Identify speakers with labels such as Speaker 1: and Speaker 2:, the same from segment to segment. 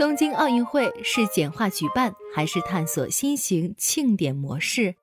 Speaker 1: 东京奥运会是简化举办，还是探索新型庆典模式？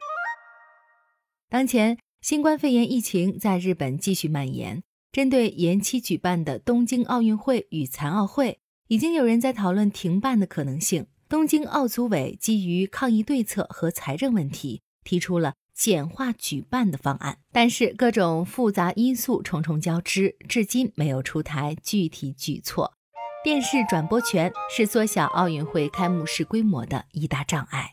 Speaker 1: 当前，新冠肺炎疫情在日本继续蔓延。针对延期举办的东京奥运会与残奥会，已经有人在讨论停办的可能性。东京奥组委基于抗疫对策和财政问题，提出了简化举办的方案，但是各种复杂因素重重交织，至今没有出台具体举措。电视转播权是缩小奥运会开幕式规模的一大障碍。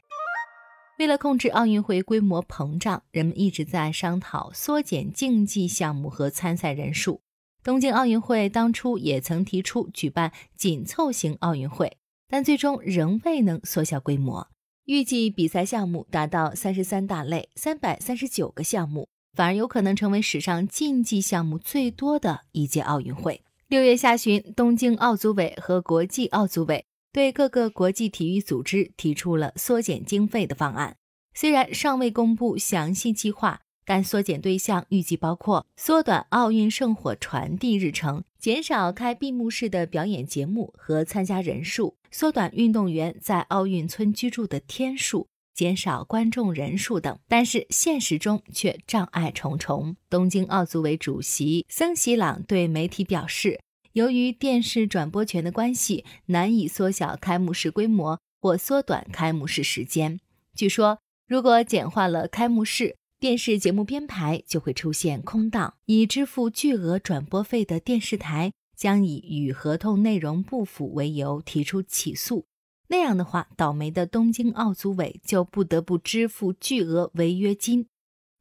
Speaker 1: 为了控制奥运会规模膨胀，人们一直在商讨缩减竞技项目和参赛人数。东京奥运会当初也曾提出举办紧凑型奥运会，但最终仍未能缩小规模。预计比赛项目达到三十三大类、三百三十九个项目，反而有可能成为史上竞技项目最多的一届奥运会。六月下旬，东京奥组委和国际奥组委对各个国际体育组织提出了缩减经费的方案。虽然尚未公布详细计划，但缩减对象预计包括缩短奥运圣火传递日程、减少开闭幕式的表演节目和参加人数、缩短运动员在奥运村居住的天数。减少观众人数等，但是现实中却障碍重重。东京奥组委主席森喜朗对媒体表示，由于电视转播权的关系，难以缩小开幕式规模或缩短开幕式时间。据说，如果简化了开幕式，电视节目编排就会出现空档，已支付巨额转播费的电视台将以与合同内容不符为由提出起诉。那样的话，倒霉的东京奥组委就不得不支付巨额违约金。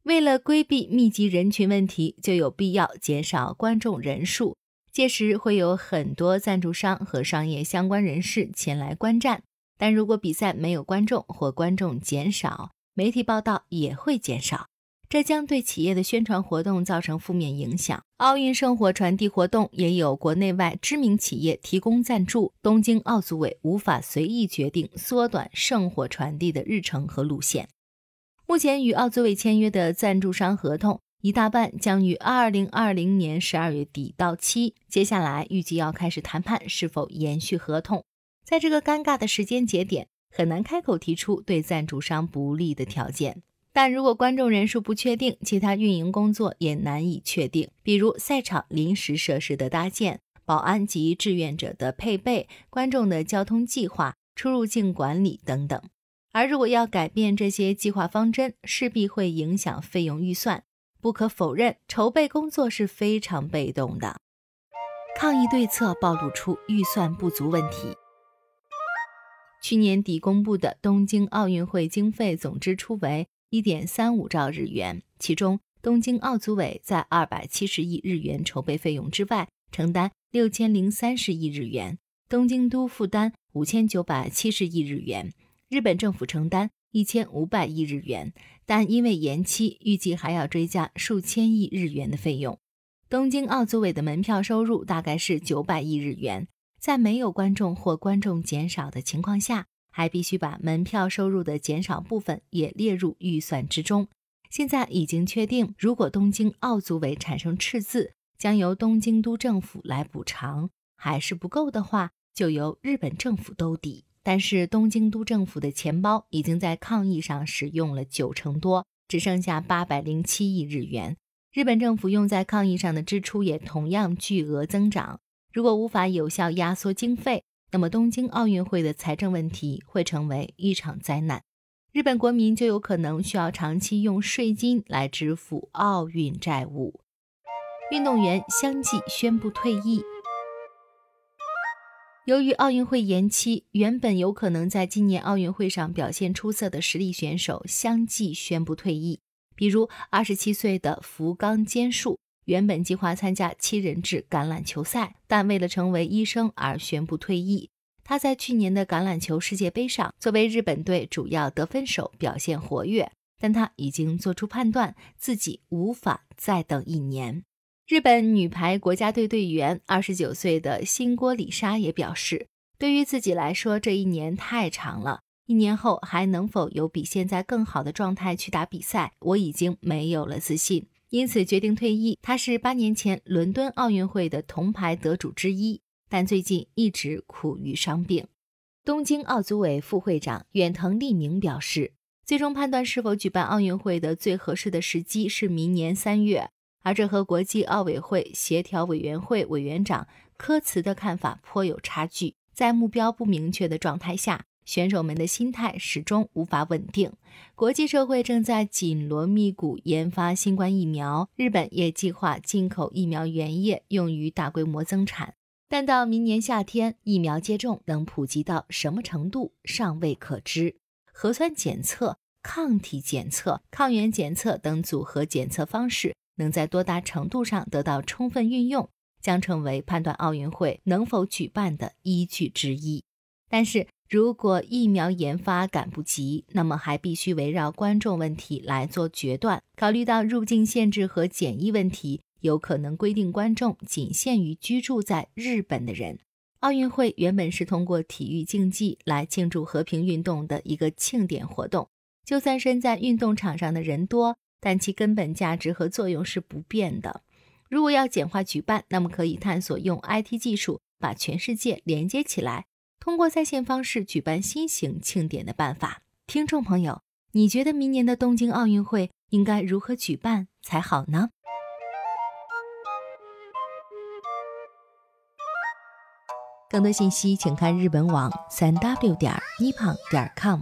Speaker 1: 为了规避密集人群问题，就有必要减少观众人数。届时会有很多赞助商和商业相关人士前来观战。但如果比赛没有观众或观众减少，媒体报道也会减少。这将对企业的宣传活动造成负面影响。奥运圣火传递活动也有国内外知名企业提供赞助，东京奥组委无法随意决定缩短圣火传递的日程和路线。目前与奥组委签约的赞助商合同一大半将于二零二零年十二月底到期，接下来预计要开始谈判是否延续合同。在这个尴尬的时间节点，很难开口提出对赞助商不利的条件。但如果观众人数不确定，其他运营工作也难以确定，比如赛场临时设施的搭建、保安及志愿者的配备、观众的交通计划、出入境管理等等。而如果要改变这些计划方针，势必会影响费用预算。不可否认，筹备工作是非常被动的。抗疫对策暴露出预算不足问题。去年底公布的东京奥运会经费总支出为。一点三五兆日元，其中东京奥组委在二百七十亿日元筹备费用之外，承担六千零三十亿日元；东京都负担五千九百七十亿日元，日本政府承担一千五百亿日元。但因为延期，预计还要追加数千亿日元的费用。东京奥组委的门票收入大概是九百亿日元，在没有观众或观众减少的情况下。还必须把门票收入的减少部分也列入预算之中。现在已经确定，如果东京奥组委产生赤字，将由东京都政府来补偿；还是不够的话，就由日本政府兜底。但是东京都政府的钱包已经在抗疫上使用了九成多，只剩下八百零七亿日元。日本政府用在抗疫上的支出也同样巨额增长。如果无法有效压缩经费，那么，东京奥运会的财政问题会成为一场灾难，日本国民就有可能需要长期用税金来支付奥运债务。运动员相继宣布退役。由于奥运会延期，原本有可能在今年奥运会上表现出色的实力选手相继宣布退役，比如二十七岁的福冈坚树。原本计划参加七人制橄榄球赛，但为了成为医生而宣布退役。他在去年的橄榄球世界杯上作为日本队主要得分手，表现活跃。但他已经做出判断，自己无法再等一年。日本女排国家队队员二十九岁的新锅里沙也表示，对于自己来说，这一年太长了。一年后还能否有比现在更好的状态去打比赛，我已经没有了自信。因此决定退役。他是八年前伦敦奥运会的铜牌得主之一，但最近一直苦于伤病。东京奥组委副会长远藤利明表示，最终判断是否举办奥运会的最合适的时机是明年三月，而这和国际奥委会协调委员会委员长科茨的看法颇有差距。在目标不明确的状态下，选手们的心态始终无法稳定。国际社会正在紧锣密鼓研发新冠疫苗，日本也计划进口疫苗原液用于大规模增产。但到明年夏天，疫苗接种能普及到什么程度尚未可知。核酸检测、抗体检测、抗原检测等组合检测方式能在多大程度上得到充分运用，将成为判断奥运会能否举办的依据之一。但是如果疫苗研发赶不及，那么还必须围绕观众问题来做决断。考虑到入境限制和检疫问题。有可能规定观众仅限于居住在日本的人。奥运会原本是通过体育竞技来庆祝和平运动的一个庆典活动，就算身在运动场上的人多，但其根本价值和作用是不变的。如果要简化举办，那么可以探索用 IT 技术把全世界连接起来，通过在线方式举办新型庆典的办法。听众朋友，你觉得明年的东京奥运会应该如何举办才好呢？更多信息，请看日本网三 w 点 nippon 点 com。